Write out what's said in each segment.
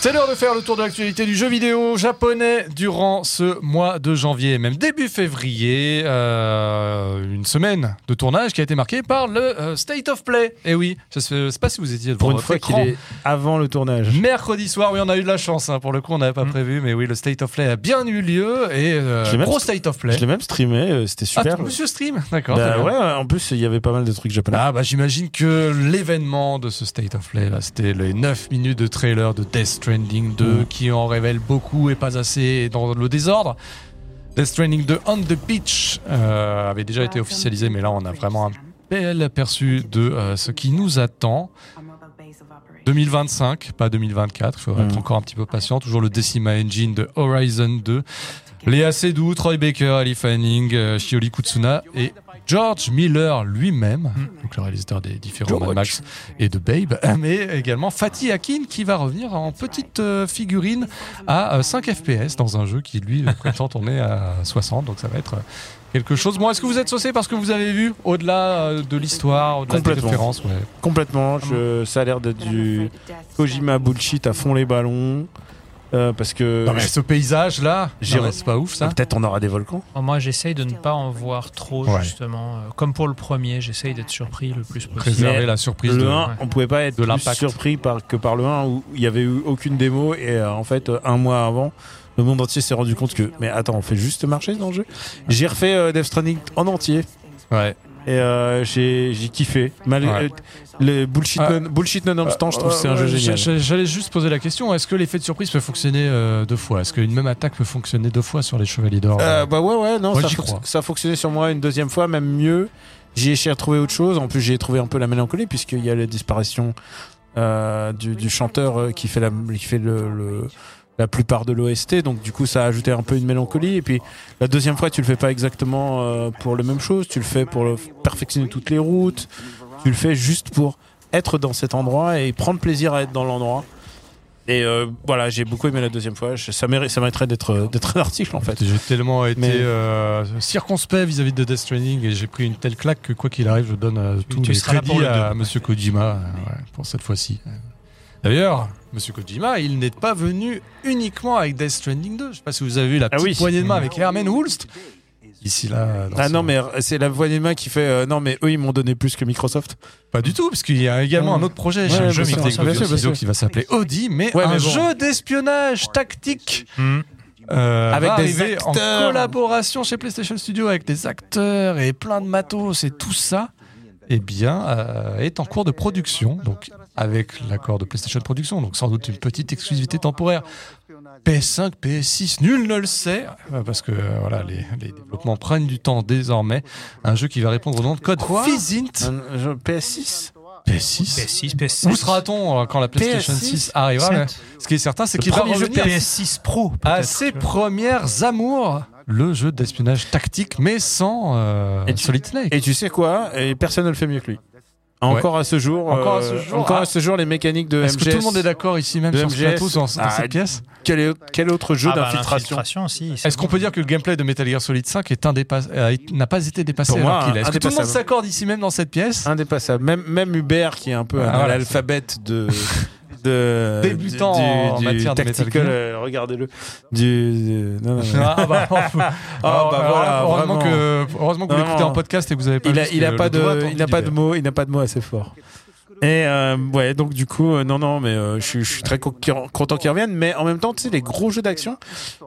C'est l'heure de faire le tour de l'actualité du jeu vidéo japonais durant ce mois de janvier, même début février. euh, une semaine de tournage qui a été marquée par le euh, State of Play. Et oui, je ne sais pas si vous étiez devant Pour une fois qu'il écran. est avant le tournage. Mercredi soir, oui, on a eu de la chance. hein. Pour le coup, on n'avait pas Mm. prévu, mais oui, le State of Play a bien eu lieu et euh, Je gros st- State of Play. Je l'ai même streamé, euh, c'était Ah, super. tout monsieur stream, d'accord. Bah ouais, en plus, il y avait pas mal de trucs japonais. Ah bah j'imagine que l'événement de ce State of Play là, c'était les 9 minutes de trailer de Death Stranding 2 Mm. qui en révèle beaucoup et pas assez dans le désordre. Death Stranding 2 On the Beach euh, avait déjà été officialisé mais là on a vraiment un bel aperçu de euh, ce qui nous attend. 2025, pas 2024, il faudra Mm. être encore un petit peu patient. Toujours le Decima Engine de Horizon 2. Léa Seydoux, Troy Baker, Ali Fanning, euh, Shiori Kutsuna et George Miller lui-même, donc le réalisateur des différents Mad Max et de Babe, mais également Fatih Akin qui va revenir en petite euh, figurine à euh, 5 FPS dans un jeu qui lui prétend tourner à 60, donc ça va être euh, quelque chose. Bon, est-ce que vous êtes saucé parce que vous avez vu au-delà euh, de l'histoire, au-delà des Complètement. références ouais. Complètement, je, ça a l'air d'être du Kojima bullshit à fond les ballons. Euh, parce que Non, mais ce paysage là, c'est pas ouf ça. peut-être on aura des volcans. Oh, Moi, j'essaye de ne pas en voir trop, Ouais. justement. Euh, Comme pour le premier, j'essaye d'être surpris le plus possible. Préserver Mais la surprise Le de. 1, on pouvait pas être de plus surpris par, que par le 1 où il y avait eu aucune démo et euh, en fait un mois avant le monde entier s'est rendu compte que mais attends on fait juste marcher dans le jeu? J'ai refait euh, Death Stranding en entier Ouais. Et euh, j'ai kiffé. Malgré Ouais. euh, le bullshit, Ah. non, bullshit nonobstant, je trouve que c'est un jeu Euh, génial. j'a- J'allais juste poser la question est-ce que l'effet de surprise peut fonctionner euh, deux fois? Est-ce qu'une même attaque peut fonctionner deux fois sur les Chevaliers d'Or Euh, bah ouais ouais non Moi, ça, j'y crois. ça a fonctionné sur moi une deuxième fois même mieux. J'ai j'ai retrouvé autre chose. En plus j'ai trouvé un peu la mélancolie puisqu'il y a la disparition euh, du, du chanteur euh, qui fait la qui fait le, le- la plupart de l'OST donc du coup ça a ajouté un peu une mélancolie. Et puis la deuxième fois tu le fais pas exactement euh, pour la même chose. Tu le fais pour le- perfectionner toutes les routes. Tu le fais juste pour être dans cet endroit et prendre plaisir à être dans l'endroit. Et euh, voilà j'ai beaucoup aimé la deuxième fois. Je- ça mérite ça mériterait d'être d'être un article en fait. J'ai tellement été Mais- euh, circonspect vis-à-vis de Death Stranding et j'ai pris une telle claque que quoi qu'il arrive, je donne euh, tous pour crédits le à deux. Monsieur Kojima euh, ouais, pour cette fois-ci. D'ailleurs, Monsieur Kojima, il n'est pas venu uniquement avec Death Stranding 2. Je sais pas si vous avez vu la Ah oui. poignée de main avec Herman Wulst. Ici là. dans Ah non, mais c'est la voix des mains qui fait euh, non, mais eux ils m'ont donné plus que Microsoft. Pas du tout, parce qu'il y a également Ouais. un autre projet Ouais, chez bien jeu sûr, Microsoft bien sûr, bien Studio sûr. qui va s'appeler Audi, mais Ouais, un mais bon. jeu d'espionnage tactique Hmm. euh, Avec des arriver en acteurs. collaboration chez PlayStation Studio avec des acteurs et plein de matos et tout ça. Eh bien, euh, est en cours de production, donc avec l'accord de PlayStation Production, donc sans doute une petite exclusivité temporaire. PS5, PS6, nul ne le sait, euh, parce que euh, voilà, les, les développements prennent du temps désormais. Un jeu qui va répondre au nom de code Quoi Physint. Un jeu PS6 PS6 PS6, PS7. Où sera-t-on euh, quand la PlayStation PS6? 6 arrivera? Mais Ce qui est certain, c'est qu'il va revenir PS6 Pro. à ses premières amours, le jeu d'espionnage tactique, mais sans euh, Et tu- Solid Snake. Et tu sais quoi? Et personne ne le fait mieux que lui. Encore à ce jour. Encore à euh, ce jour, encore ah. à ce jour, les mécaniques de Est-ce MGS. que tout le monde est d'accord ici même sur ce MGS? plateau, dans, dans Ah, cette pièce Quel, est- quel autre jeu Ah bah, d'infiltration aussi. Est-ce qu'on bon. peut dire que le gameplay de Metal Gear Solid 5 est indépass- euh, n'a pas été dépassé Pour moi, alors qu'il est Est-ce que tout le monde indépassable. s'accorde ici même dans cette pièce? Indépassable. Même, même Hubert, qui est un peu Ah, un voilà. l'alphabet de. de Débutant du- en du matière de tactical, Gear. euh, regardez-le. Du, du- non, non, non. Ah bah, peut- Ah, bah, voilà, heureusement vraiment. que heureusement que vous l'écoutez en podcast et que vous avez pas il a, il a pas de, il n'a pas de mots, il n'a pas de mots assez forts. Et euh, ouais, donc du coup, euh, non, non, mais euh, je suis- très co- content qu'il revienne. Mais en même temps, tu sais, les gros jeux d'action,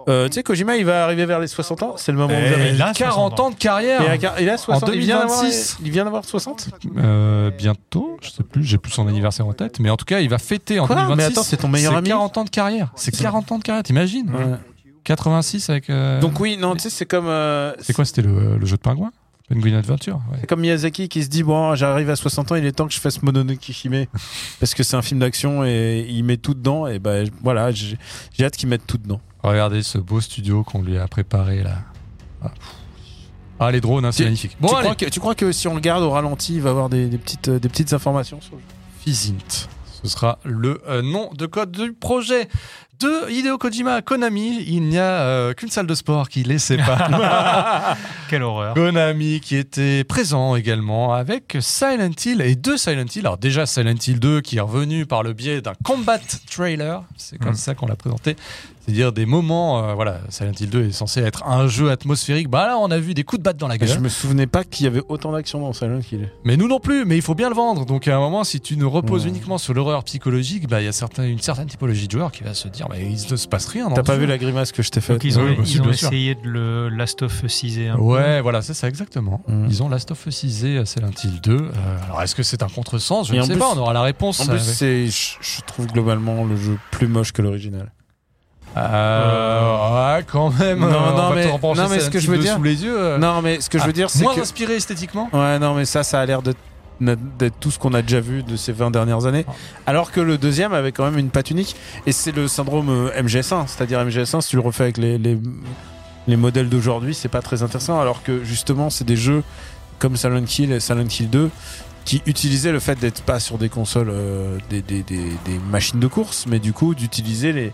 euh, tu sais, Kojima, il va arriver vers les 60 ans. C'est le moment où il a 40 ans de carrière Il a, il a 60 En il vient d'avoir- 2026. Il vient d'avoir 60 Euh, bientôt, je sais plus, j'ai plus son anniversaire en tête, mais en tout cas, il va fêter en Quoi 2026. Mais attends, c'est ton meilleur ami 40 ans de carrière. C'est 40 ans de carrière, t'imagines Ouais. 86 avec. euh, Donc oui, non, tu sais, c'est comme. euh, c'est quoi C'était le, le jeu de pingouin? Penguin Adventure ouais. C'est comme Miyazaki qui se dit bon, j'arrive à 60 ans, il est temps que je fasse Mononoke Hime parce que c'est un film d'action et il met tout dedans et ben voilà, j'ai hâte qu'il mette tout dedans. Regardez ce beau studio qu'on lui a préparé là. Ah. Ah, les drones, hein, c'est magnifique. Bon, tu, allez. crois que, tu crois que si on le garde au ralenti, il va avoir des, des petites, euh, des petites informations sur le jeu? Physint. Ce sera le euh, nom de code du projet. De Hideo Kojima à Konami, il n'y a euh, qu'une salle de sport qui les sépare. Quelle horreur. Konami qui était présent également avec Silent Hill et deux Silent Hill. Alors déjà Silent Hill 2 qui est revenu par le biais d'un combat trailer, c'est comme Mm. ça qu'on l'a présenté. C'est-à-dire des moments, euh, voilà, Silent Hill 2 est censé être un jeu atmosphérique. Bah là, on a vu des coups de batte dans la Je gueule. me souvenais pas qu'il y avait autant d'action dans Silent Hill. Mais nous non plus, mais il faut bien le vendre. Donc à un moment, si tu ne reposes Ouais. uniquement sur l'horreur psychologique, bah il y a certains, une certaine typologie de joueurs qui va se dire, mais il ne se passe rien. T'as pas vu la grimace que je t'ai faite Donc ils ont, bah, ils ont essayé de le Last of Us un peu. Ouais, voilà, c'est ça exactement. Mm. Ils ont Last of Us 6 à Silent Hill 2. Euh, alors est-ce que c'est un contresens? Je ne sais plus- pas, on aura la réponse. En plus, je, je trouve globalement le jeu plus moche que l'original. Euh, ouais, quand même. Non, euh, mais- non, ce que je veux 2 dire- sous les yeux. euh. Non, mais ce que je veux dire, c'est moins que. inspiré esthétiquement? Ouais, non, mais ça, ça a l'air d'être tout ce qu'on a déjà vu de ces 20 dernières années. Ah. Alors que le deuxième avait quand même une patte unique. Et c'est le syndrome euh, MGS1. C'est-à-dire MGS1, si tu le refais avec les, les, les modèles d'aujourd'hui, c'est pas très intéressant. Alors que justement, c'est des jeux comme Silent Hill et Silent Hill 2 qui utilisaient le fait d'être pas sur des consoles, euh, des, des, des, des machines de course, mais du coup d'utiliser les,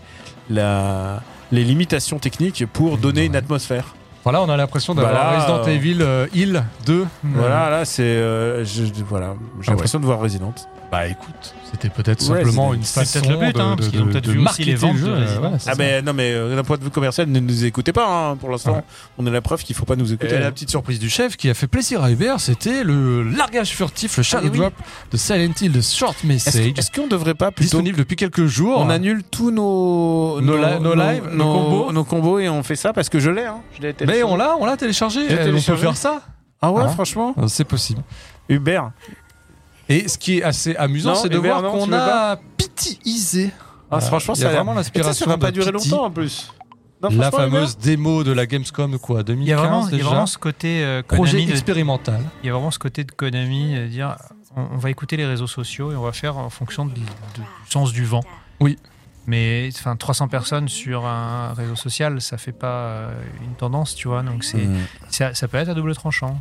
la, les limitations techniques pour donner une atmosphère. Voilà, on a l'impression d'avoir Bah Resident euh, Evil euh, Hill 2. Voilà, là, c'est. euh, voilà, j'ai Ah l'impression de voir Resident. Bah écoute, c'était peut-être Ouais, simplement une façon peut-être le but, hein, de, parce de- qu'ils ont de- peut-être de vu aussi les ventes le jeu. de euh, Resident. Ah, ça. mais non, mais d'un point de vue commercial, ne nous écoutez pas hein, pour l'instant. Ouais. On est la preuve qu'il faut pas nous écouter. Et la petite surprise du chef qui a fait plaisir à Hubert, c'était le largage furtif, le shadow Ah, oui. drop de Silent Hill de Short Message, est-ce qu'on devrait pas plutôt. disponible depuis quelques jours. On annule tous nos. Nos li- nos lives, nos combos nos combos et on fait ça parce que je l'ai. Hein. Je l'ai mais on l'a, on l'a téléchargé. J'ai Eh, On peut téléchargé. faire ça. Ah ouais, Ah. franchement Euh, C'est possible. Hubert. Et ce qui est assez amusant, Non, c'est de Hubert, voir non, qu'on veux a pitiisé. Ah, Euh, franchement, il y a ça a l'air- vraiment Et tu sais, l'inspiration. ça va pas de durer Pity, longtemps en plus. Non, La franchement, fameuse démo de la Gamescom de quoi 2015 Il y a vraiment, il y a déjà vraiment ce côté euh, Projet Konami de- expérimental. il y a vraiment ce côté de Konami de dire on, on va écouter les réseaux sociaux et on va faire en fonction de- de- du sens du vent. Oui. Mais enfin 300 personnes sur un réseau social, ça fait pas euh, une tendance, tu vois. Donc c'est ça, ça peut être à double tranchant.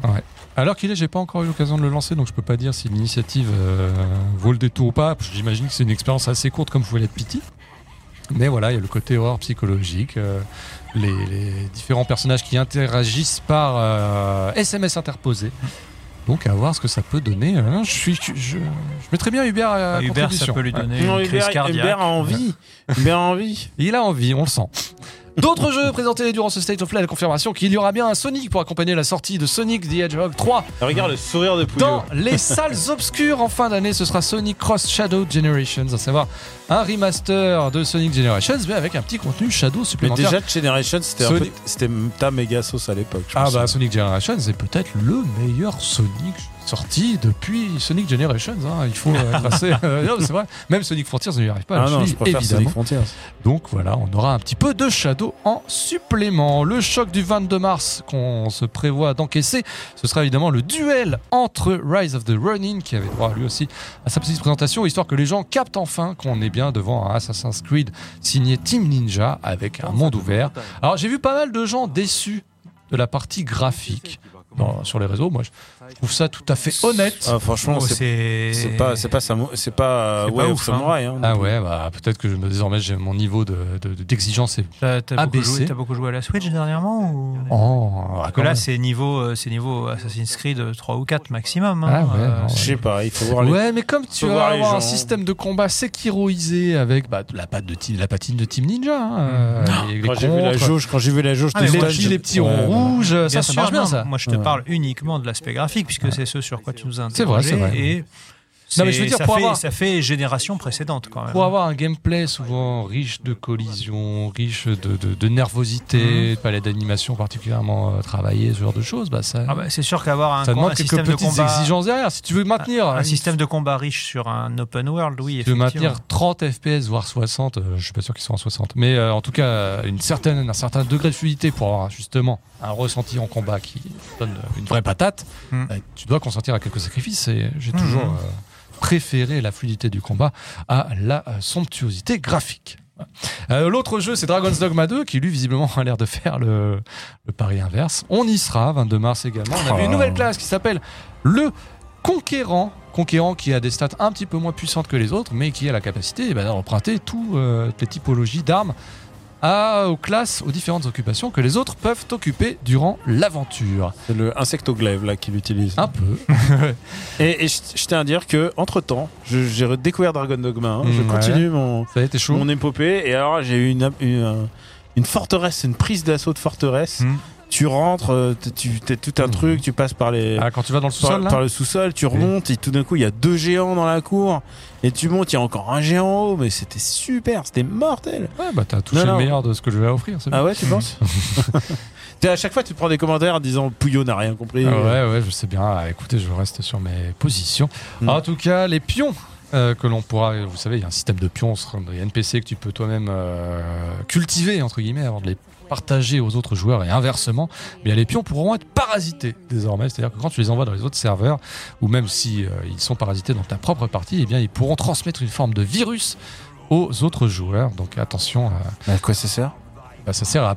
Alors qu'il est, j'ai pas encore eu l'occasion de le lancer, donc je peux pas dire si l'initiative euh, vaut le détour ou pas. J'imagine que c'est une expérience assez courte, comme pouvait l'être Pity. Mais voilà, il y a le côté horreur psychologique, euh, les, les différents personnages qui interagissent par euh, SMS interposé. Donc à voir ce que ça peut donner. Euh, je suis, je, je mettrais bien Hubert à Bah, Hubert, ça peut lui Ouais. donner Non, une crise Hubert, cardiaque. Hubert a envie. Hubert a envie. Il a envie, on le sent. D'autres jeux présentés durant ce State of Play, la confirmation qu'il y aura bien un Sonic pour accompagner la sortie de Sonic the Hedgehog 3 Regarde le sourire de Pouillot. dans les salles obscures en fin d'année. Ce sera Sonic Cross Shadow Generations, à savoir un remaster de Sonic Generations, mais avec un petit contenu Shadow Mais supplémentaire. déjà, Generation, c'était Sonic- ta méga sauce à l'époque. ah bah Sonic Generations c'est peut-être le meilleur Sonic sorti depuis Sonic Generations. hein. Il faut être assez. euh, non, c'est vrai. Même Sonic Frontiers ne lui arrive pas. à Ah non, je préfère. Sonic Frontiers. Donc voilà, on aura un petit peu de Shadow en supplément. Le choc du 22 mars qu'on se prévoit d'encaisser, ce sera évidemment le duel entre Rise of the Ronin, qui avait droit lui aussi à sa petite présentation, histoire que les gens captent enfin qu'on est bien devant un Assassin's Creed signé Team Ninja avec un monde ouvert. Alors j'ai vu pas mal de gens déçus de la partie graphique dans- sur les réseaux. Moi, je trouve ça tout à fait honnête. Ah, franchement, Oh, c'est pas, c'est pas, c'est pas, euh, Way of ouf, hein. Samurai. hein. Ah ouais, bah peut-être que je me- désormais j'ai mon niveau de- de- de- d'exigence est T'as t'as beaucoup, joué- t'as beaucoup joué à la Switch dernièrement ou... Oh, Parce que là, c'est niveau, euh, c'est niveau Assassin's Creed 3 ou 4 maximum. hein. Ah ouais, Euh, Je sais pas, il faut voir les. Ouais, mais comme tu vas avoir un système de combat Sekiroisé avec bah, de la, patte de la patine de Team Ninja, hein, euh, les, les Quand j'ai vu la jauge, quand j'ai vu la jauge, Ah, de les, petits, ouais, ronds ouais. rouges, ça, marche bien ça. Moi, je te Ouais. parle uniquement de l'aspect graphique, puisque c'est ce sur quoi tu nous as C'est vrai, interrogé. c'est vrai. Et Non, mais je veux dire, ça, pour fait, avoir- ça fait génération précédente quand même. Pour avoir un gameplay souvent riche de collisions, riche de, de, de nervosité, de palette d'animation particulièrement euh, travaillée, ce genre de choses, bah, ça, Ah bah, c'est sûr qu'avoir un, ça demande un quelques système de petites combat, exigences derrière. Si tu veux maintenir un système de combat riche sur un open world, oui. tu veux maintenir 30 FPS voire 60, euh, je suis pas sûr qu'ils soient en 60, mais euh, en tout cas euh, une certaine, un certain degré de fluidité pour avoir justement un ressenti en combat qui donne euh, une vraie patate, Mm. euh, tu dois consentir à quelques sacrifices et j'ai Mm, toujours préféré la fluidité du combat à la euh, somptuosité graphique. Euh, L'autre jeu, c'est Dragon's Dogma 2, qui lui, visiblement, a l'air de faire le, pari inverse. On y sera, 22 mars également. On Oh. une nouvelle classe qui s'appelle le Conquérant. Conquérant qui a des stats un petit peu moins puissantes que les autres, mais qui a la capacité eh ben, d'emprunter tout, euh, toutes les typologies d'armes à, aux classes, aux différentes occupations que les autres peuvent occuper durant l'aventure. C'est le insectoglaive là qu'il utilise. Un peu. Et, et je, je tiens à dire que entre temps, j'ai redécouvert Dragon Dogma. hein. je Mm, continue mon, Ça a été chaud. mon épopée. Et alors j'ai eu une, une, une forteresse, une prise d'assaut de forteresse. Mm. Tu rentres, euh, tu t'es tout un truc, tu passes par les. Ah, quand tu vas dans le sous-sol, par le sous-sol, tu remontes et tout d'un coup il y a deux géants dans la cour et tu montes, il y a encore un géant en haut, mais c'était super, c'était mortel. Ouais, bah t'as touché Non, non. le meilleur de ce que je vais offrir. Ah bien. ouais, tu penses À chaque fois tu prends des commentaires en disant Pouillot n'a rien compris. Ah ouais, ouais, je sais bien. Ah, écoutez, je reste sur mes positions. Mm. En tout cas, les pions euh, que l'on pourra, vous savez, il y a un système de pions, des NPC que tu peux toi-même euh, cultiver entre guillemets avant de les partager aux autres joueurs et inversement. Mais les pions pourront être parasités désormais, c'est-à-dire que quand tu les envoies dans les autres serveurs ou même si euh, ils sont parasités dans ta propre partie, eh bien ils pourront transmettre une forme de virus aux autres joueurs. Donc attention, euh, À quoi ça sert? bah, ça sert à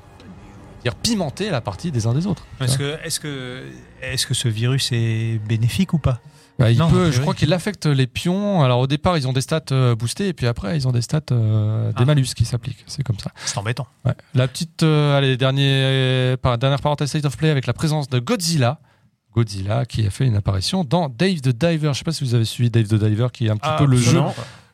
dire pimenter la partie des uns des autres. Est-ce que, est que, est que ce virus est bénéfique ou pas Bah, il Non, a peut, priori. je crois qu'il affecte les pions. Alors au départ, ils ont des stats euh, boostées et puis après, ils ont des stats, euh, des Ah. malus qui s'appliquent. C'est comme ça. C'est embêtant. Ouais. La petite, euh, allez, dernier, par, dernière parenthèse State of Play avec la présence de Godzilla. Godzilla qui a fait une apparition dans Dave the Diver. Je sais pas si vous avez suivi Dave the Diver, qui est un petit Ah, peu le jeu,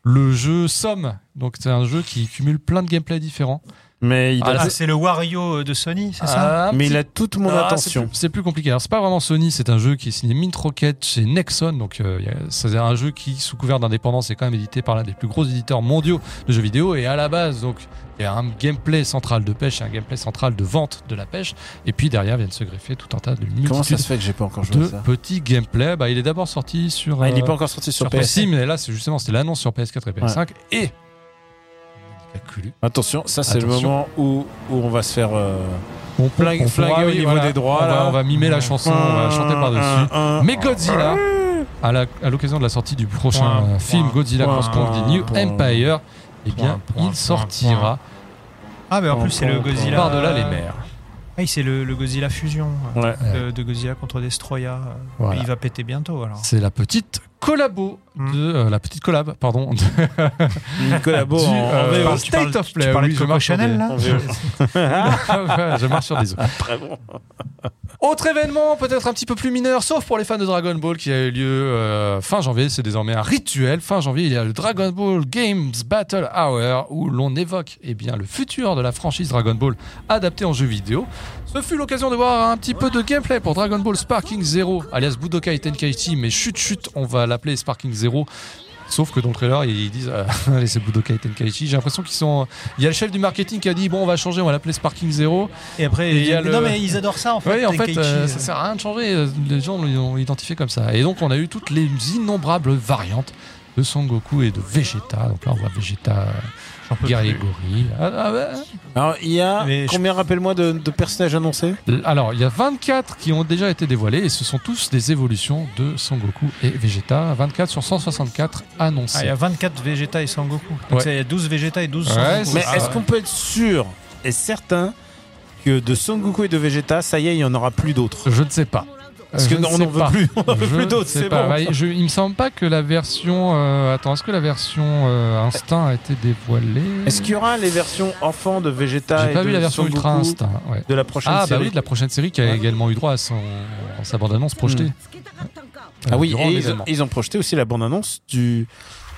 le jeu Somme. Donc c'est un jeu qui cumule plein de gameplay différents. Mais il a, Ah, c'est le Wario de Sony, c'est ça Ah, mais petit il a toute mon Ah, attention. c'est plus- compliqué. Alors, c'est pas vraiment Sony, c'est un jeu qui est signé Mint Rocket chez Nexon. Donc, euh, a- c'est un jeu qui, sous couvert d'indépendance, est quand même édité par l'un des plus gros éditeurs mondiaux de jeux vidéo. Et à la base, donc, il y a un gameplay central de pêche et un gameplay central de vente de la pêche. Et puis derrière viennent se greffer tout un tas de Comment ça se fait que j'ai pas encore joué de ça petits gameplays. Bah, il est d'abord sorti sur. Ah, Il est euh, pas encore sorti sur sur PS. PS, mais là, c'est justement, c'était l'annonce sur PS4 et PS5. Et. Culu. Attention, ça c'est le moment où, où on va se faire euh, On, flingue- on flinguer pourra- au oui, niveau voilà. des droits. On va, là. on va mimer la chanson, on va chanter par-dessus. Mais Godzilla, à la- à l'occasion de la sortie du prochain Point, euh, film point, Godzilla Cross Kong The New point, Empire, eh bien, il sortira Ah, mais en plus, c'est le Godzilla. par-delà les mers. Ah, oui, c'est le, le Godzilla Fusion euh, Ouais. de, de Godzilla contre Destroya. euh, Voilà. Il va péter bientôt alors. C'est la petite collabo. De euh, la petite collab, pardon. Une collabo du, en, en euh, VO. par State of Play. tu parlais oui, de je Coco Chanel des- là je marche sur des œufs. Très bon. Autre événement, peut-être un petit peu plus mineur, sauf pour les fans de Dragon Ball, qui a eu lieu euh, fin janvier. C'est désormais un rituel. Fin janvier, il y a le Dragon Ball Games Battle Hour, où l'on évoque eh bien, le futur de la franchise Dragon Ball adapté en jeu vidéo. Ce fut l'occasion de voir un petit peu de gameplay pour Dragon Ball Sparking Zero, alias Budokai Tenkaichi, mais chut chut, on va l'appeler Sparking Zero. Sauf que dans le trailer, ils disent euh, Allez, c'est Budokai Tenkaichi. J'ai l'impression qu'ils sont. Il y a le chef du marketing qui a dit Bon, on va changer, on va l'appeler Sparking Zero. Et après, Il y a le- non, mais ils adorent ça en fait. Oui, en fait, euh, euh. ça sert à rien de changer. euh, Les gens l'ont identifié comme ça. Et donc, on a eu toutes les innombrables variantes de Son Goku et de Vegeta. Donc là, on voit Vegeta, guerrier gorille. Ah, ah ouais. Alors, il y a Mais je- combien, rappelle-moi, de, de personnages annoncés Alors, il y a 24 qui ont déjà été dévoilés et ce sont tous des évolutions de Son Goku et Vegeta. 24 sur 164 Ah, annoncés. il y a 24 Vegeta et Sangoku. Donc il y a 12 Vegeta et 12 Ouais, Sangoku. Mais est-ce ouais. qu'on peut être sûr et certain que de Son Goku et de Vegeta, ça y est, il y en aura plus d'autres Je ne sais pas. Parce qu'on ne n'en veut plus, on n'en veut Je plus d'autres, c'est pas. bon. Ouais, je- il me semble pas que la version. euh, attends, est-ce que la version euh, Instinct a été dévoilée? Est-ce qu'il y aura les versions enfants de Vegeta J'ai et pas de vu la version Son Ultra Goku Instinct. ouais. de la prochaine Ah bah série? oui, de la prochaine série qui a Ouais. également eu droit à, son, à sa bande-annonce projetée. Ah oui, et ils ont, l'événement. ils ont projeté aussi la bande-annonce du,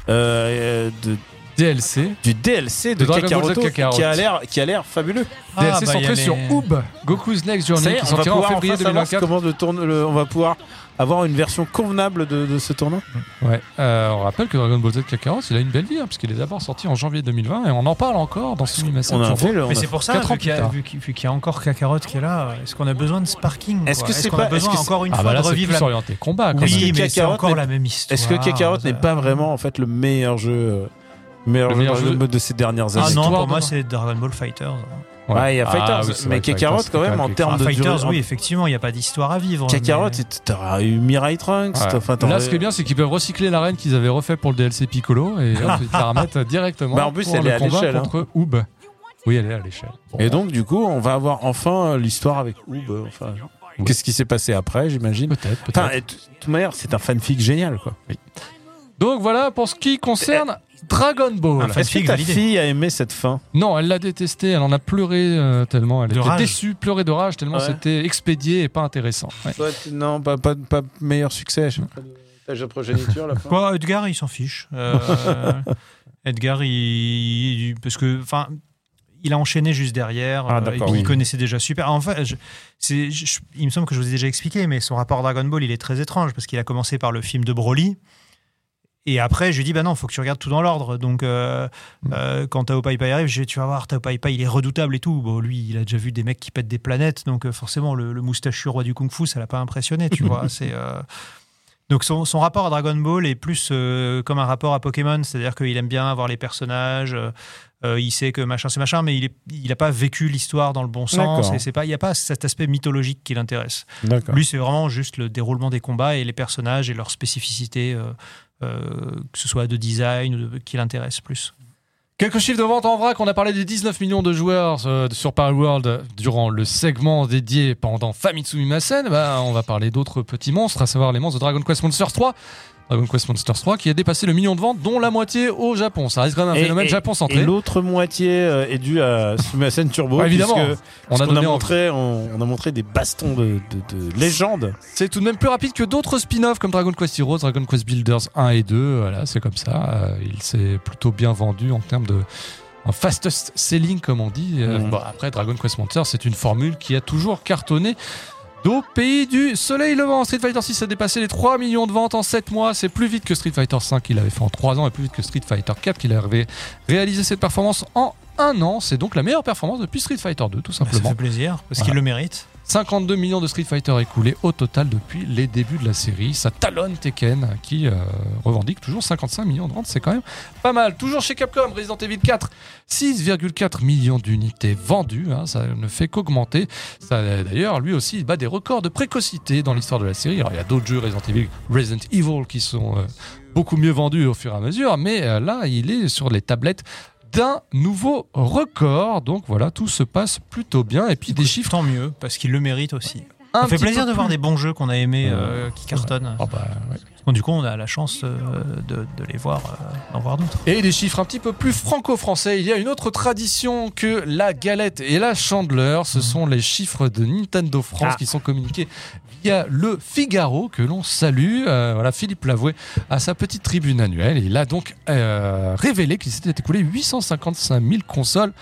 euh, de- DLC. du DLC de, De Dragon Ball Z Kakaroto Kakarot. qui a l'air qui a l'air fabuleux. Ah, DLC bah, centré sur les- Oob, Goku's Next Journey, est, qui on va sortira en pouvoir février enfin savoir 2024. comment le tourne, le- on va pouvoir avoir une version convenable de, de ce tournoi. Ouais. Euh, on rappelle que Dragon Ball Z Kakarot, il a une belle vie, hein, puisqu'il est d'abord sorti en janvier 2020 et on en parle encore dans ce On a fait le, on Mais c'est pour ça, qu'il y, a- vu qu'il qu'il y a encore Kakarot qui est là, est-ce qu'on a besoin de Sparking Est-ce que c'est pas- besoin encore une Ah fois bah là, de revivre plus la... orienté combat. quand Oui, mais c'est encore la même histoire. Est-ce que Kakarot n'est pas vraiment en fait le meilleur jeu, euh, meilleur Le jeu meilleur jeu- Ball de ces dernières Ah années non, Histoire pour moi de- c'est Dragon Ball Fighters. Ouais, il y a Ah Fighters, oui, mais Kakarot quand même en termes Ah, de Fighters, durée- oui, effectivement, il n'y a pas d'histoire à vivre. Kakarot, mais- t'auras eu Mirai Trunks. Ouais. enfin, Là, ce qui est bien, c'est qu'ils peuvent recycler l'arène qu'ils avaient refait pour le DLC Piccolo et hop, ils la remettent directement. Bah, en plus, pour elle le est à l'échelle, hein. contre Oob. Oui, elle est à l'échelle. Bon. Et donc, du coup, on va avoir enfin euh, l'histoire avec Oob. euh, Enfin, Qu'est-ce qui s'est passé après, j'imagine Peut-être, peut-être. Enfin, de toute manière, c'est un fanfic génial, quoi. Donc voilà pour ce qui concerne Dragon Ball. Est-ce que ta validé. fille a aimé cette fin Non, elle l'a détesté, elle en a pleuré euh, tellement, elle De était rage. déçue, pleuré de rage tellement Ouais. c'était expédié et pas intéressant. Ouais. Toi, t- Non, pas, pas, pas meilleur succès. Je pas, de tâche de progéniture, la fin. Quoi, Edgar, il s'en fiche. Euh, Edgar, il, il- parce que, enfin, il a enchaîné juste derrière. Ah, euh, et puis oui. il connaissait déjà super. En fait, je- c'est, je- il me semble que je vous ai déjà expliqué, mais son rapport à Dragon Ball, il est très étrange parce qu'il a commencé par le film de Broly. Et après, je lui dis, bah non, faut que tu regardes tout dans l'ordre. Donc, euh, euh, quand Tao Pai Pai arrive, je dis, tu vas voir, Tao Pai Pai, il est redoutable et tout. Bon, lui, il a déjà vu des mecs qui pètent des planètes. Donc, euh, forcément, le, le moustachu roi du Kung Fu, ça l'a pas impressionné, tu vois. C'est. Donc son, son rapport à Dragon Ball est plus euh, comme un rapport à Pokémon, c'est-à-dire qu'il aime bien avoir les personnages, euh, il sait que machin c'est machin, mais il n'a il pas vécu l'histoire dans le bon sens, et c'est pas, il n'y a pas cet aspect mythologique qui l'intéresse. Lui c'est vraiment juste le déroulement des combats et les personnages et leurs spécificités, euh, que ce soit de design ou de- qui l'intéresse plus. Quelques chiffres de vente en vrac. On a parlé des 19 millions de joueurs euh, sur Power World durant le segment dédié pendant Famitsu Mimasen. Bah, on va parler d'autres petits monstres, à savoir les monstres de Dragon Quest Monsters 3. Dragon Quest Monsters 3 qui a dépassé le million de ventes, dont la moitié au Japon. Ça reste quand même un Et- phénomène et- Japon Et centré. l'autre moitié euh, est due à Sumasen Turbo. Ah, évidemment. puisque- On a donné montré, on, on a montré des bastons de, de, de légende. C'est tout de même plus rapide que d'autres spin-offs comme Dragon Quest Heroes, Dragon Quest Builders 1 et 2. Voilà, c'est comme ça. Euh, il s'est plutôt bien vendu en termes de fastest selling, comme on dit. Euh, Mhm. bon, après, Dragon Quest Monsters, c'est une formule qui a toujours cartonné. Au pays du soleil levant, Street Fighter 6 a dépassé les 3 millions de ventes en 7 mois. C'est plus vite que Street Fighter 5 qu'il avait fait en 3 ans et plus vite que Street Fighter 4 qu'il avait réalisé cette performance en un an. C'est donc la meilleure performance depuis Street Fighter 2, tout Ça simplement. fait plaisir parce Voilà. qu'il le mérite. 52 millions de Street Fighter écoulés au total depuis les débuts de la série. Ça talonne Tekken qui euh, revendique toujours 55 millions de ventes. C'est quand même pas mal. Toujours chez Capcom, Resident Evil 4, 6,4 millions d'unités vendues. hein, ça ne fait qu'augmenter. D'ailleurs, lui aussi, il bat des records de précocité dans l'histoire de la série. Alors, il y a d'autres jeux Resident Evil, Resident Evil qui sont euh, beaucoup mieux vendus au fur et à mesure. Mais euh, là, il est sur les tablettes d'un nouveau record. Donc voilà, tout se passe plutôt bien. Et puis des chiffres Tant mieux parce qu'il le mérite aussi. Un Ça fait plaisir de voir des bons jeux qu'on a aimés euh, qui cartonnent. Ah bah, ouais. Bon, du coup, on a la chance euh, de, de les voir, euh, d'en voir d'autres. Et des chiffres un petit peu plus franco-français. Il y a une autre tradition que la galette et la chandeleur. Ce sont les chiffres de Nintendo France Ah. qui sont communiqués via le Figaro que l'on salue. Euh, voilà, Philippe Lavoué a sa petite tribune annuelle. Et il a donc euh, révélé qu'il s'était écoulé 855 000 consoles.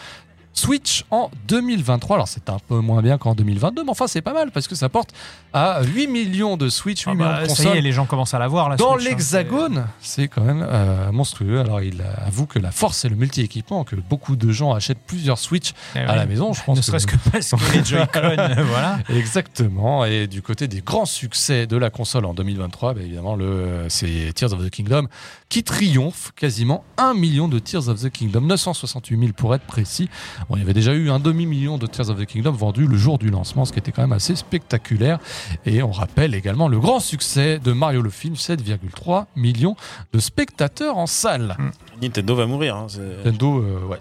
Switch en 2023. Alors c'est un peu moins bien qu'en 2022, mais enfin c'est pas mal parce que ça porte à 8 millions de Switch, 8 Ah millions bah, de ça consoles. y est, les gens commencent à la voir. La Dans hein, l'hexagone, c'est quand même euh, monstrueux. Alors il avoue que la force c'est le multi-équipement, que beaucoup de gens achètent plusieurs Switch eh à la maison. Je pense Ne que- serait-ce que parce que les Joy-Con, euh, voilà. Exactement. Et du côté des grands succès de la console en 2023, bah, évidemment, le, c'est Tears of the Kingdom qui triomphe quasiment 1 million de Tears of the Kingdom, 968 000 pour être précis. Bon, il y avait déjà eu un demi-million de Tears of the Kingdom vendus le jour du lancement, ce qui était quand même assez spectaculaire. Et on rappelle également le grand succès de Mario le film, 7,3 millions de spectateurs en salle. Nintendo va mourir. hein, Nintendo, euh, ouais,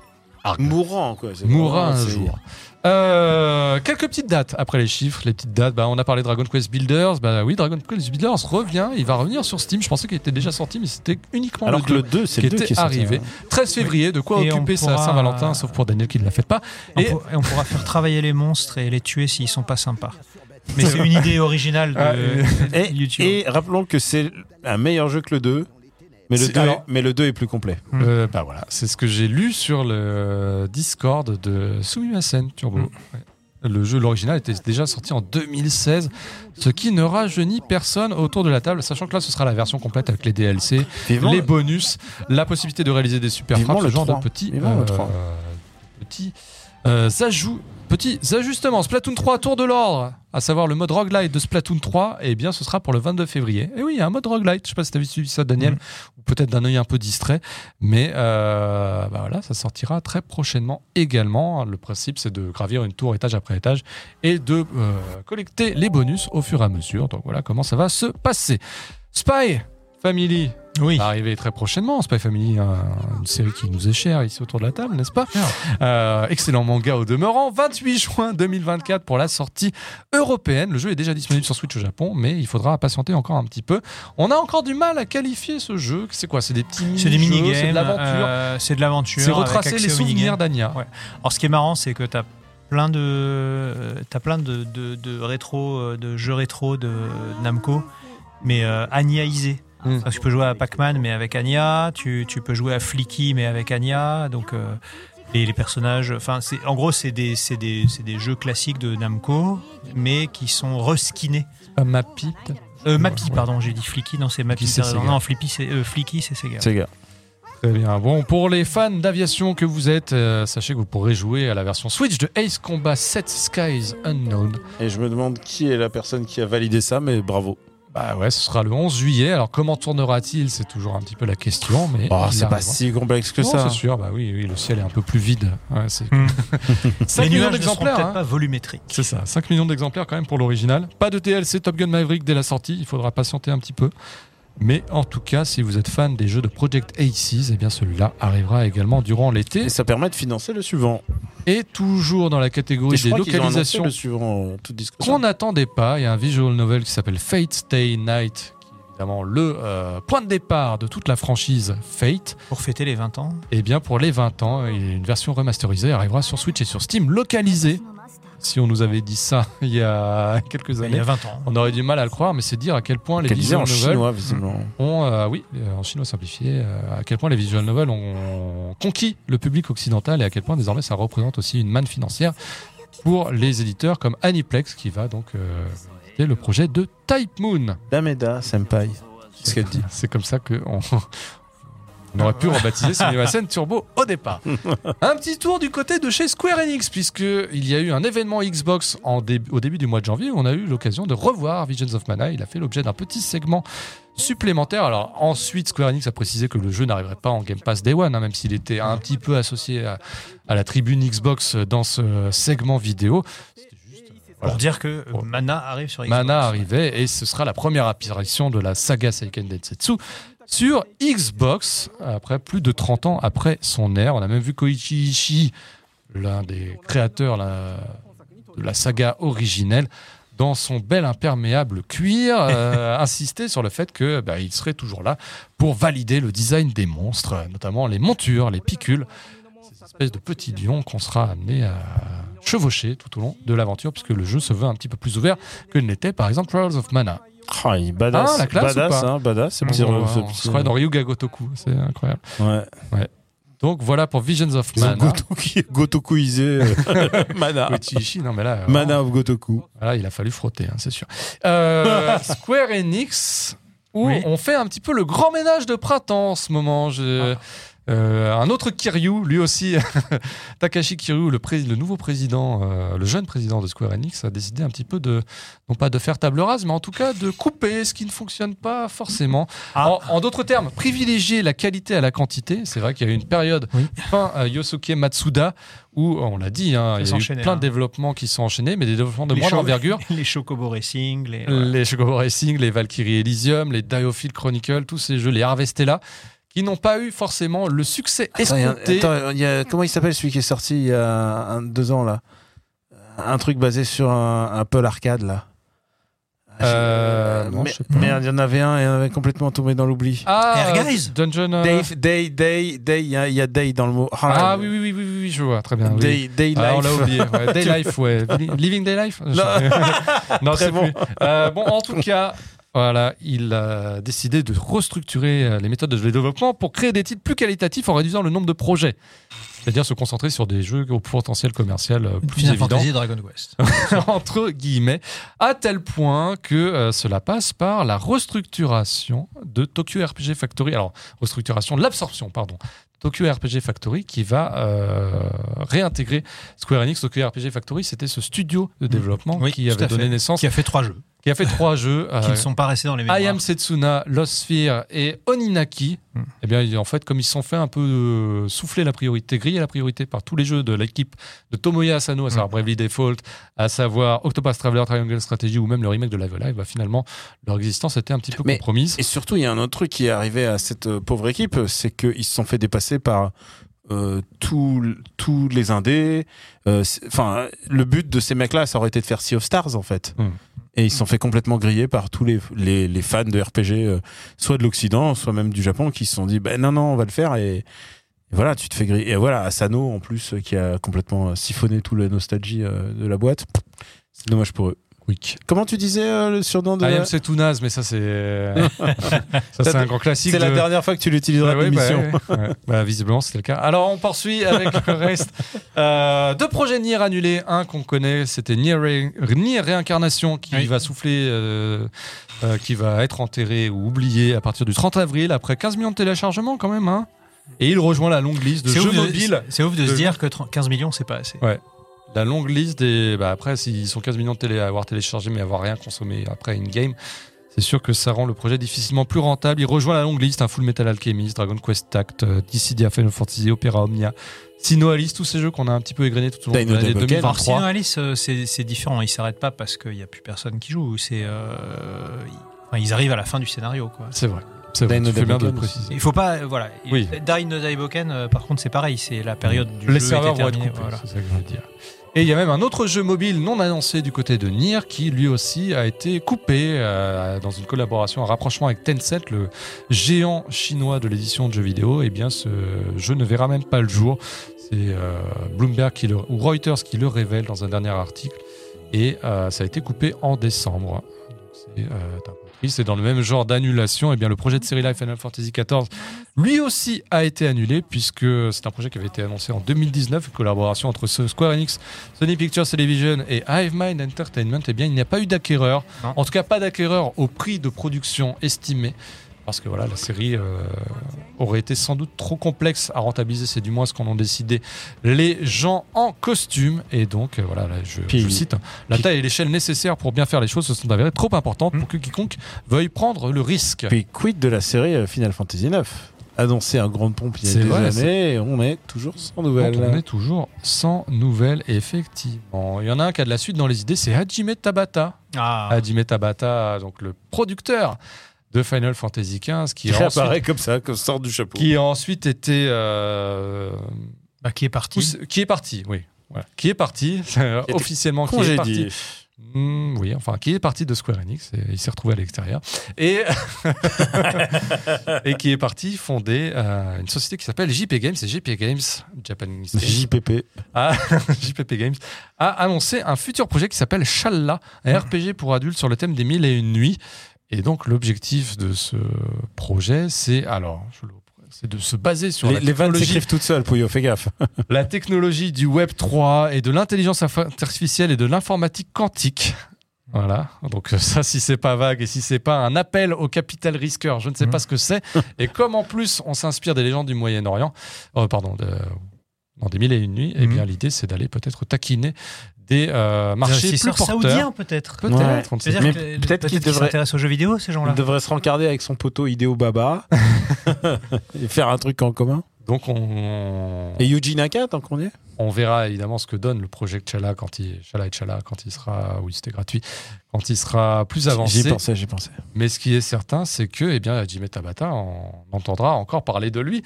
Mourant, quoi. vraiment- un jour. Euh, quelques petites dates après les chiffres, les petites dates. Bah, on a parlé de Dragon Quest Builders. Bah oui, Dragon Quest Builders revient. Il va revenir sur Steam. Je pensais qu'il était déjà sorti, mais c'était uniquement Alors le que 2 le 2, c'est qui le 2 était qui est sorti, arrivé. hein. 13 février. De quoi Et occuper sa pourra- Saint-Valentin, sauf pour Daniel qui ne la fête pas. On, Et- pour- et on pourra faire travailler les monstres et les tuer s'ils sont pas sympas. Mais c'est une idée originale de, Ah, Et, YouTube. et rappelons que c'est un meilleur jeu que le 2. Mais le, C'est- 2 alors- est, mais le 2 est plus complet. Euh, bah voilà, c'est ce que j'ai lu sur le Discord de Sumimasen Turbo. Mm. Ouais. Le jeu, l'original, était déjà sorti en 2016, ce qui ne rajeunit personne autour de la table, sachant que là, ce sera la version complète avec les DLC, Vivement les le- bonus, la possibilité de réaliser des super Vivement frappes, ce le genre 3. de petits, 3. petits euh, ajouts, petits ajustements. Splatoon 3, tour de l'ordre, à savoir le mode roguelite de Splatoon 3, eh bien, ce sera pour le 22 février. Et oui, il y a un mode roguelite. Je sais pas si tu avais suivi ça, Daniel, Mhm. ou peut-être d'un œil un peu distrait, mais euh, bah voilà, ça sortira très prochainement également. Le principe, c'est de gravir une tour étage après étage et de euh, collecter les bonus au fur et à mesure. Donc voilà comment ça va se passer. Spy Family Oui. va arriver très prochainement. Spy Family, un- une série qui nous est chère ici autour de la table, n'est-ce pas Euh, Excellent manga au demeurant. 28 juin 2024 pour la sortie européenne. Le jeu est déjà disponible sur Switch au Japon, mais il faudra patienter encore un petit peu. On a encore du mal à qualifier ce jeu. C'est quoi? C'est des petits C'est des mini-jeux, minigames. C'est de l'aventure? euh, c'est de l'aventure. c'est retracer les souvenirs. Ouais. Alors, ce qui est marrant, c'est que tu as plein de, euh, t'as plein de, de, de rétro, euh, de jeux rétro de Namco, mais euh, Anya-isés. Mm. Parce que tu peux jouer à Pac-Man, mais avec Anya. Tu, tu peux jouer à Flicky, mais avec Anya. Donc, euh, et les personnages. Enfin, c'est, en gros, c'est des, c'est des, c'est des jeux classiques de Namco, mais qui sont reskinés. Pas Mappy, Euh, Mappy, Ouais. pardon, j'ai dit Flicky. Non, c'est Mappy. Sega. Non, Flippy, c'est, euh, Flicky, c'est Sega. Gars. Très bien. Bon, pour les fans d'aviation que vous êtes, euh, sachez que vous pourrez jouer à la version Switch de Ace Combat 7 Skies Unknown. Et je me demande qui est la personne qui a validé ça, mais bravo. Bah ouais, ce sera le 11 juillet. Alors comment tournera-t-il? C'est toujours un petit peu la question, mais Oh, c'est pas si complexe que Non, ça. C'est sûr, bah oui, oui, le ciel est un peu plus vide. Ouais, c'est Hmm. 5 Les millions d'exemplaires. peut-être hein. pas volumétriques. C'est ça, 5 millions d'exemplaires quand même pour l'original. Pas de DLC Top Gun Maverick dès la sortie, il faudra patienter un petit peu. Mais en tout cas, si vous êtes fan des jeux de Project Aces, eh bien celui-là arrivera également durant l'été. Et ça permet de financer le suivant. Et toujours dans la catégorie des localisations qu'on n'attendait pas. Il y a un visual novel qui s'appelle Fate Stay Night, qui est évidemment le euh, point de départ de toute la franchise Fate. Pour fêter les 20 ans. Et bien pour les 20 ans, il y a une version remasterisée arrivera sur Switch et sur Steam localisée. Si on nous avait dit ça il y a quelques Il y années, a 20 ans. on aurait du mal à le croire, mais c'est dire à quel point les visual en novels chinois, visiblement. ont, euh, oui, euh, en chinois simplifié, euh, à quel point les visual novels ont conquis le public occidental et à quel point désormais ça représente aussi une manne financière pour les éditeurs comme Aniplex qui va donc euh, éditer le projet de Type Moon. Dameda Senpai. C'est ce qu'elle dit. C'est comme ça qu'on on aurait pu rebaptiser Sumimasen Turbo au départ. Un petit tour du côté de chez Square Enix, puisque il y a eu un événement Xbox en dé- au début du mois de janvier où on a eu l'occasion de revoir Visions of Mana. Il a fait l'objet d'un petit segment supplémentaire. Alors ensuite, Square Enix a précisé que le jeu n'arriverait pas en Game Pass Day One, hein, même s'il était un petit peu associé à, à la tribune Xbox dans ce segment vidéo. Juste, euh, Pour dire que euh. Mana arrive sur Xbox. Mana arrivait et ce sera la première apparition de la saga Seiken Densetsu sur Xbox après plus de 30 ans après son ère. On a même vu Koichi Ishii, l'un des créateurs la- de la saga originelle, dans son bel imperméable cuir, euh, insister sur le fait que bah, il serait toujours là pour valider le design des monstres, notamment les montures, les picules, ces espèces de petits lions qu'on sera amené à chevaucher tout au long de l'aventure, puisque le jeu se veut un petit peu plus ouvert que ne l'était par exemple Trials of Mana. Ah, il est badass. Ah, la classe ou badass, pas hein, badass. Ce On, petit, on- ce on petit- se croirait dans Ryuga Gotoku, c'est incroyable. Ouais. Donc voilà pour Visions of Mana. Gotoku, Gotokuisé euh, Mana. Ishii, non mais là, euh, Mana of Gotoku. Voilà, il a fallu frotter, hein, c'est sûr. Euh, Square Enix, où Oui. on fait un petit peu le grand ménage de printemps en ce moment. Je- euh, un autre Kiryu, lui aussi, Takashi Kiryu, le, pré- le nouveau président, euh, le jeune président de Square Enix, a décidé un petit peu de, non pas de faire table rase, mais en tout cas de couper ce qui ne fonctionne pas forcément. Ah. En, en d'autres termes, privilégier la qualité à la quantité. C'est vrai qu'il y a eu une période Oui. fin euh, Yosuke Matsuda où, on l'a dit, hein, il y a eu plein hein. de développements qui sont enchaînés, mais des développements de Les moindre envergure. Les Chocobo Racing, les. Les Chocobo Racing, les Valkyrie Elysium, les Diofield Chronicle, tous ces jeux, les Harvestella, qui n'ont pas eu forcément le succès Attends, il y a- escompté. attends, il y a- comment il s'appelle celui qui est sorti il y a un- deux ans là? Un truc basé sur un Apple Arcade là. Euh, non, mais- je sais pas. merde, il y en avait un et on avait complètement tombé dans l'oubli. Ah, Air Guys Dungeon. euh, Dave, Day, Day, Day, il y, y a Day dans le mot. Ah oui, oui, oui, oui, oui, oui, je vois, très bien. oui. Day, Day Ah, on Life. l'a oublié. Ouais. Day Life, ouais. Living Day Life. Non, Très c'est bon. bon. Euh, bon, en tout cas, voilà, il a décidé de restructurer euh, les méthodes de développement pour créer des titres plus qualitatifs en réduisant le nombre de projets. C'est-à-dire se concentrer sur des jeux au potentiel commercial euh, plus Final évident. Fantasy et Dragon Quest. entre guillemets, à tel point que euh, cela passe par la restructuration de Tokyo RPG Factory. Alors, restructuration de l'absorption, pardon. Tokyo RPG Factory qui va euh, réintégrer Square Enix. Tokyo RPG Factory, c'était ce studio de développement Oui, qui avait donné fait. naissance, Qui a fait trois jeux. Qui a fait trois jeux. Qui euh, ne sont pas restés dans les I mémoires. Am Setsuna, Lost Sphere et Oninaki. Hmm. Eh bien, en fait, comme ils se sont fait un peu euh, souffler la priorité, griller la priorité par tous les jeux de l'équipe de Tomoya Asano, à savoir Hmm. Bravely Default, à savoir Octopath Traveler, Triangle Strategy ou même le remake de Live Alive, bah, finalement, leur existence était un petit peu Mais- compromise. Et surtout, il y a un autre truc qui est arrivé à cette euh, pauvre équipe, c'est qu'ils se sont fait dépasser par euh, tous tous les indés. Euh, Enfin, le but de ces mecs-là, ça aurait été de faire Sea of Stars, en fait. Hmm. Et ils se sont fait complètement griller par tous les, fans de RPG, euh, soit de l'Occident, soit même du Japon, qui se sont dit, ben non, non, on va le faire. Et, voilà, tu te fais griller. Et voilà, Asano, en plus, euh, qui a complètement euh, siphonné toute la nostalgie de la boîte. C'est dommage pour eux. Quick. Comment tu disais euh, le surnom de I la- am c'est tout naze, mais ça, c'est. ça, c'est un grand classique. C'est la de- dernière fois que tu l'utiliseras Ouais, à ouais, bah, ouais, ouais. Bah, visiblement, c'était le cas. Alors, on poursuit avec le reste. Euh, deux projets Nier annulés. Un qu'on connaît, c'était Nier, Ré- Nier Réincarnation qui Oui. va souffler, euh, euh, qui va être enterré ou oublié à partir du 30 avril, après 15 millions de téléchargements quand même. Hein. Et il rejoint la longue liste de C'est jeux ouf, de- mobiles. c'est ouf de de- se dire que 30 15 millions, c'est pas assez. La longue liste des. Bah, après, s'ils sont 15 millions de télé à avoir téléchargé mais avoir rien consommé après in-game. C'est sûr que ça rend le projet difficilement plus rentable. Il rejoint la longue liste, un Full Metal Alchemist, Dragon Quest Tact, euh, Dissidia, Final Fantasy, Opera Omnia, Sino Alice, tous ces jeux qu'on a un petit peu égrenés tout au long de l'année Devil Ken. Alors, 2023. sinon, Alice, euh, c'est différent. Ils s'arrêtent pas parce qu'il n'y a plus personne qui joue. C'est, euh, ils, enfin, ils arrivent à la fin du scénario. Quoi. C'est vrai. C'est vrai. Fais bien de préciser. Il faut pas, voilà. Oui. Die No Daiboken, par contre, c'est pareil. C'est la période du Les jeu serveurs vont être terminée, coupés, voilà. c'est ça que je veux dire. Et il y a même un autre jeu mobile non annoncé du côté de Nier qui lui aussi a été coupé euh, dans une collaboration, un rapprochement avec Tencent, le géant chinois de l'édition de jeux vidéo. Et bien ce jeu ne verra même pas le jour. C'est euh, Bloomberg qui le, ou Reuters qui le révèle dans un dernier article. Et euh, ça a été coupé en décembre. C'est euh. Et dans le même genre d'annulation, et bien le projet de série live Final Fantasy XIV lui aussi a été annulé puisque c'est un projet qui avait été annoncé en 2019, une collaboration entre Square Enix, Sony Pictures Television et Hivemind Entertainment. Et bien, il n'y a pas eu d'acquéreur, en tout cas pas d'acquéreur au prix de production estimé. Parce que voilà, la série euh, aurait été sans doute trop complexe à rentabiliser, c'est du moins ce qu'en ont décidé les gens en costume. Et donc, euh, voilà, là, je, Puis- je cite, la taille et l'échelle nécessaires pour bien faire les choses se sont avérées trop importantes pour que quiconque veuille prendre le risque. Puis quid de la série euh, Final Fantasy 9 Annoncé en grande pompe il y a des vrai, années et on est toujours sans Donc, nouvelles. on est toujours sans nouvelles, effectivement. Il y en a un qui a de la suite dans les idées, c'est Hajime Tabata. Ah, Hajime Tabata, donc le producteur de Final Fantasy XV, qui, Qui a ensuite, réapparaît comme ça, comme sort du chapeau. qui a ensuite été euh, bah, qui est parti. qui est parti, oui. Voilà. Qui est parti, officiellement qui est parti. Hmm, oui, enfin, qui est parti de Square Enix, et il s'est retrouvé à l'extérieur, et, et qui est parti fonder euh, une société qui s'appelle JP Games, c'est JP Games, Japanese Games, JPP. a, JPP Games, a annoncé un futur projet qui s'appelle Shalla, un RPG pour adultes sur le thème des mille et une nuits. Et donc, l'objectif de ce projet, c'est alors, je le- c'est de se baser sur Les, la, les technologie, s'écrivent toutes seules, Pouillot, fais gaffe. la technologie du Web 3 et de l'intelligence artificielle et de l'informatique quantique. Voilà. Donc euh, ça, si c'est pas vague et si c'est pas un appel au capital risqueur, je ne sais pas ce que c'est. Et comme en plus on s'inspire des légendes du Moyen-Orient, euh, pardon, de, dans des mille et une nuits, eh Mhm. bien l'idée c'est d'aller peut-être taquiner des euh, marchés plus porteurs. saoudiens, peut-être. Peut-être, Ouais. peut-être qu'ils devraient- s'intéressent aux jeux vidéo, ces gens-là. Il devrait se rencarder avec son poteau Hideo Baba et faire un truc en commun. Donc on, Et Yuji Naka, tant qu'on y est on verra évidemment ce que donne le projet Chala quand il Chala et Chala quand il sera oui c'était gratuit quand il sera plus avancé. J'y pensais, j'y pensais. Mais ce qui est certain, c'est que eh bien, Hajime Tabata, on entendra encore parler de lui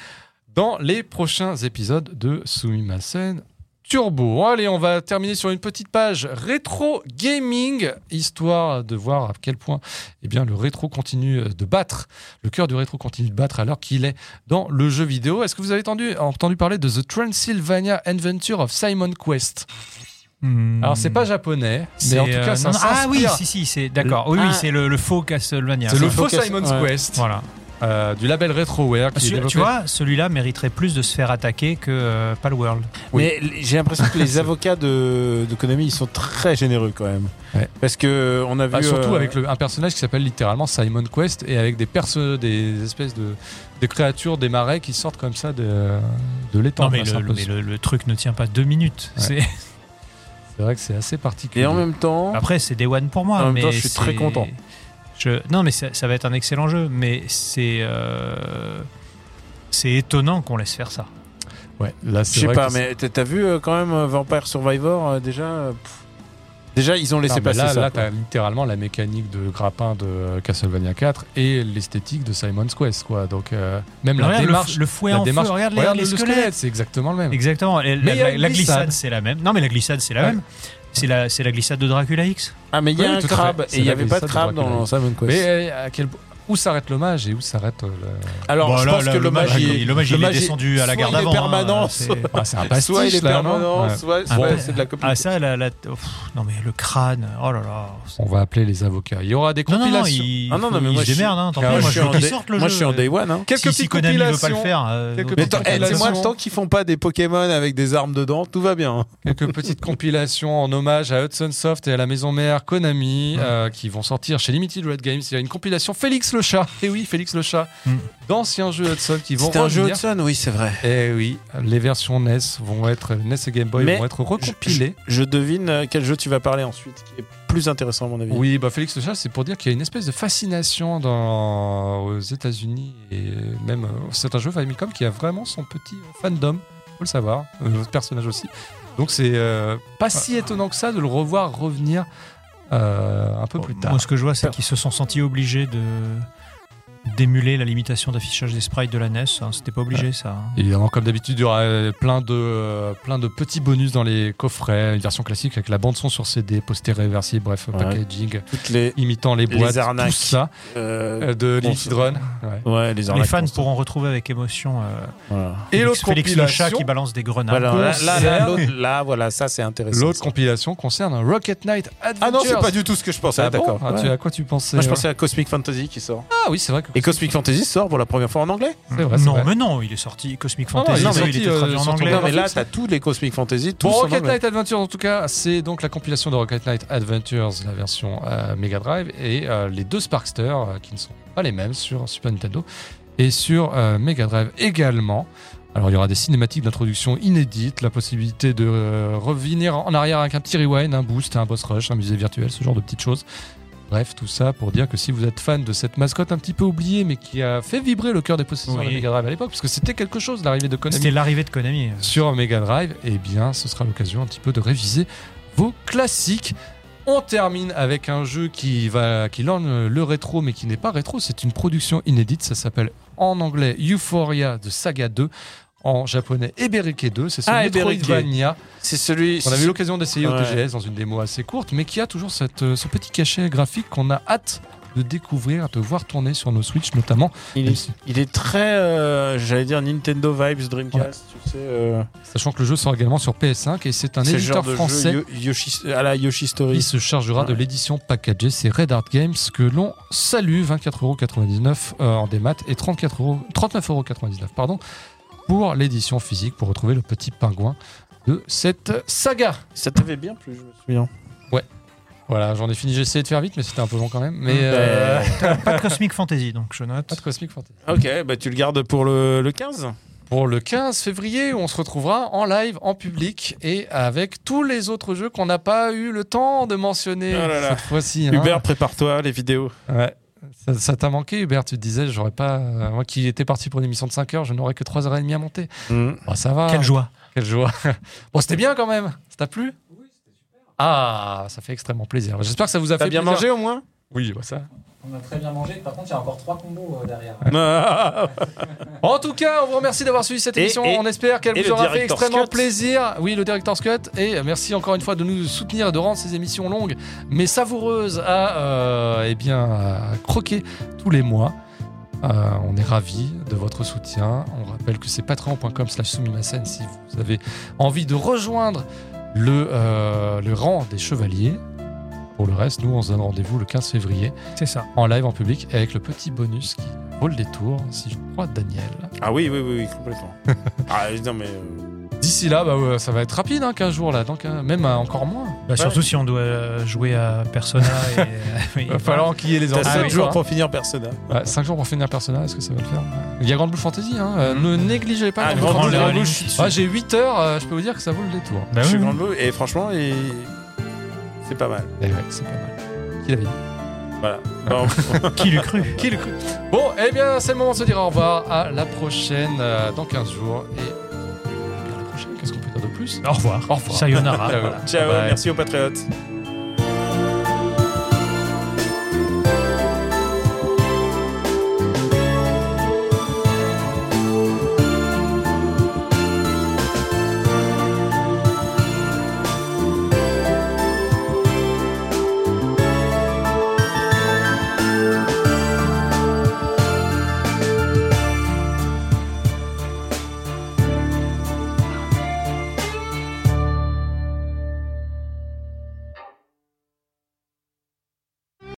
dans les prochains épisodes de Sumimasen Turbo. Allez, on va terminer sur une petite page rétro gaming, histoire de voir à quel point eh bien, le rétro continue de battre, le cœur du rétro continue de battre alors qu'il est dans le jeu vidéo. Est-ce que vous avez entendu, entendu parler de The Transylvania Adventure of Simon Quest? Hmm. Alors, c'est pas japonais, mais en tout cas, euh, ça non, Ah oui, si, si, c'est d'accord. Oui, oui, Ah. c'est le, le faux Castlevania. C'est le faux ouais. Quest. Voilà. Euh, du label Retroware qui est Tu, développé- tu vois, celui-là mériterait plus de se faire attaquer que euh, Palworld. Oui. Mais j'ai l'impression que les avocats de, de Konami, ils sont très généreux quand même. Ouais. Parce que on a vu. Bah, surtout euh, avec le- un personnage qui s'appelle littéralement Simon Quest et avec des perso des espèces de des créatures des marais qui sortent comme ça de, de l'étang. Non, mais, le, mais truc ne tient pas deux minutes. Ouais. C'est- C'est vrai que c'est assez particulier. Et en même temps. Après, c'est Day One pour moi. En même mais temps, je suis très content. Je... Non, mais ça, ça va être un excellent jeu. Mais c'est. euh, C'est étonnant qu'on laisse faire ça. Ouais, là, Je c'est sais vrai pas, que mais t'as vu euh, quand même euh, Vampire Survivor euh, déjà pff. Déjà, ils ont laissé Non, passer là, ça. là t'as littéralement la mécanique de grappin de Castlevania 4 et l'esthétique de Simon's Quest, quoi. Donc, euh, même la regarde démarche. le, fouet la en démarche- feu, regarde les, regarde les le squelettes. squelette, c'est exactement le même. Exactement. Et Mais la, glissade. glissade, c'est la même. Non, mais la glissade, c'est la Ouais. même. C'est la, c'est la glissade de Dracula X? Ah, mais il y a Oui, un crabe et il n'y avait pas de crabe dans Simon Quest. Mais euh, à quel... où s'arrête l'hommage et où s'arrête euh, le. Alors, Bon, je là, pense là, que l'hommage, il- il est descendu à la garde il est avant, hein, permanent, c'est- soit- Ah, c'est un pastiche, soit il est là, non permanent, Ouais. soit, Ah soit ouais. c'est de la copie. Ah, ça, la, la- pff, non, mais le crâne, oh là là. On va appeler les avocats. Il y aura des Non, non, non, compilations. il, Ah non, non, mais moi, je suis- démerde, hein, tant pis, moi, je je suis en day- sorte le moi, jeu. je suis en day one. Hein. Quelques si, si petites Konami veut pas le compilations. faire. euh, Mais compilations. tant qu'ils font pas des Pokémon avec des armes dedans, tout va bien. Quelques petites compilations en hommage à Hudson Soft et à la maison mère Konami euh, qui vont sortir chez Limited Red Games. Il y a une compilation Félix le chat. Et oui, Félix le chat. Mm. D'anciens jeux Hudson qui vont C'était un jeu. Hudson, oui, c'est vrai. Et oui, les versions NES vont être NES et Game Boy Mais vont être recompilées. Je devine euh, quel jeu tu vas parler ensuite, qui est plus intéressant à mon avis. Oui, bah Félix le chat, c'est pour dire qu'il y a une espèce de fascination dans, aux États-Unis et même euh, c'est un jeu Famicom qui a vraiment son petit fandom, faut le savoir, euh, votre personnage aussi. Donc c'est euh, pas si étonnant que ça de le revoir revenir euh, un peu plus tard. Moi, ce que je vois, c'est qu'ils se sont sentis obligés de d'émuler la limitation d'affichage des sprites de la NES. hein. C'était pas obligé, ça. hein. Évidemment, comme d'habitude, il y aura euh, plein de, euh, plein de petits bonus dans les coffrets, une version classique avec la bande son sur CD, poster réversible, bref, Ouais. packaging, Toutes les, imitant les Les boîtes, arnaques. tout ça, euh, de bon, Limited Run. Ouais. ouais, les Les fans pourront retrouver avec émotion euh, Voilà. Et Félix, l'autre Félix le chat qui balance des grenades. Voilà, là, là, là, concerne- l'autre- là, voilà, ça c'est intéressant. l'autre compilation concerne Rocket Knight Adventures. Ah non, c'est pas du tout ce que je pensais. Ah bon d'accord. Ah, tu- Ouais. à quoi tu pensais Moi, je pensais à Cosmic Fantasy qui sort. Ah oui, c'est vrai que. Et Cosmic Fantasy sort pour la première fois en anglais. C'est vrai, c'est non, vrai. mais non, il est sorti Cosmic Non, non, Fantasy. il sorti, était euh, traduit en ton anglais. Non, mais là, t'as tous les Cosmic Fantasy, tous Bon, en Rocket anglais. Knight Adventures, en tout cas, c'est donc la compilation de Rocket Knight Adventures, la version euh, Mega Drive, et euh, les deux Sparkster, euh, qui ne sont pas les mêmes sur Super Nintendo, et sur euh, Mega Drive également. Alors, il y aura des cinématiques d'introduction inédites, la possibilité de euh, revenir en arrière avec un petit rewind, un boost, un boss rush, un musée virtuel, ce genre de petites choses. Bref, tout ça pour dire que si vous êtes fan de cette mascotte un petit peu oubliée, mais qui a fait vibrer le cœur des possesseurs Oui. de Mega Drive à l'époque, parce que c'était quelque chose, l'arrivée de Konami C'était l'arrivée de Konami. sur Mega Drive, eh bien, ce sera l'occasion un petit peu de réviser vos classiques. On termine avec un jeu qui va, qui lorgne le rétro, mais qui n'est pas rétro. C'est une production inédite. Ça s'appelle en anglais Euphoria de Saga 2. En japonais, Eberike 2. C'est ce Ah, Eberike. Metroidvania C'est celui. qu'on avait eu l'occasion d'essayer au Ouais. TGS dans une démo assez courte, mais qui a toujours cette, euh, ce petit cachet graphique qu'on a hâte de découvrir, de voir tourner sur nos Switch notamment. Il est, si- il est très, euh, j'allais dire Nintendo vibes Dreamcast, tu sais. euh, Sachant que le jeu sort également sur PS5 et c'est un éditeur genre de français. jeu Yoshi, à la Yoshi Story. qui se chargera de Ouais. l'édition packagée. C'est Red Art Games que l'on salue, 24,99€ euh, en démat et 34 euros- 39,99€ pardon, pour l'édition physique pour retrouver le petit pingouin de cette saga. Ça t'avait bien plu, je me souviens. Voilà, j'en ai fini. J'ai essayé de faire vite, mais c'était un peu long quand même. Mais Mm. euh, Pas de Cosmic Fantasy, donc je note. pas de Cosmic Fantasy. Ok, bah tu le gardes pour le, le 15 Pour le 15 février, on se retrouvera en live, en public et avec tous les autres jeux qu'on n'a pas eu le temps de mentionner Oh là là. cette fois-ci. hein. Hubert, prépare-toi, les vidéos. Ouais. Ça Ça t'a manqué, Hubert Tu te disais, j'aurais pas. euh, Moi qui étais parti pour une émission de 5 heures, je n'aurais que 3h30 à monter. Mm. Bon, ça va. Quelle joie. Quelle joie. bon, c'était bien quand même. Ça t'a plu? Oui, c'était super. Ah, ça fait extrêmement plaisir. J'espère que ça vous a fait bien plaisir. mangé au moins? Oui, bah ça. On a très bien mangé. Par contre, il y a encore trois combos euh, derrière. En tout cas, on vous remercie d'avoir suivi cette Et- émission. et- on espère qu'elle vous aura fait extrêmement plaisir. Oui, le Director's Cut. Et merci encore une fois de nous soutenir et de rendre ces émissions longues mais savoureuses à, euh, eh bien, à croquer tous les mois. Euh, on est ravis de votre soutien. On rappelle que c'est patreon.com slash si vous avez envie de rejoindre le, euh, le rang des chevaliers. Pour le reste, nous, on se donne rendez-vous le 15 février C'est ça. en live en public avec le petit bonus qui vaut le détour, si je crois, Daniel. Ah oui, oui, oui, oui, complètement. ah non, mais. euh, D'ici là, bah, ouais, ça va être rapide, hein, 15 jours là, donc hein, même euh, encore moins. Bah, Surtout si on doit euh, jouer à Persona. et, oui, Il va falloir qu'il y ait les enfants. 7 quoi, jours hein. pour finir Persona. Ouais, 5 jours pour finir Persona, est-ce que ça va le faire? Il y a Grand Blue Fantasy, hein, euh, ne négligez pas Ah, Grand Blue Fantasy. Blue, Blue, J'ai 8 heures, euh, je peux vous dire que ça vaut le détour. Bah je suis Grand Bleu et franchement, et... c'est pas mal. Et ouais, c'est pas mal. Qui l'avait dit Voilà. Bon, Qui l'eût cru Qui le cru Bon, eh bien, c'est le moment de se dire au revoir. À la prochaine euh, dans 15 jours. Et eh à la prochaine, qu'est-ce qu'on peut dire de plus? Au revoir. Au revoir. Sayonara. Ciao. Voilà. ciao, Bye. merci aux patriotes.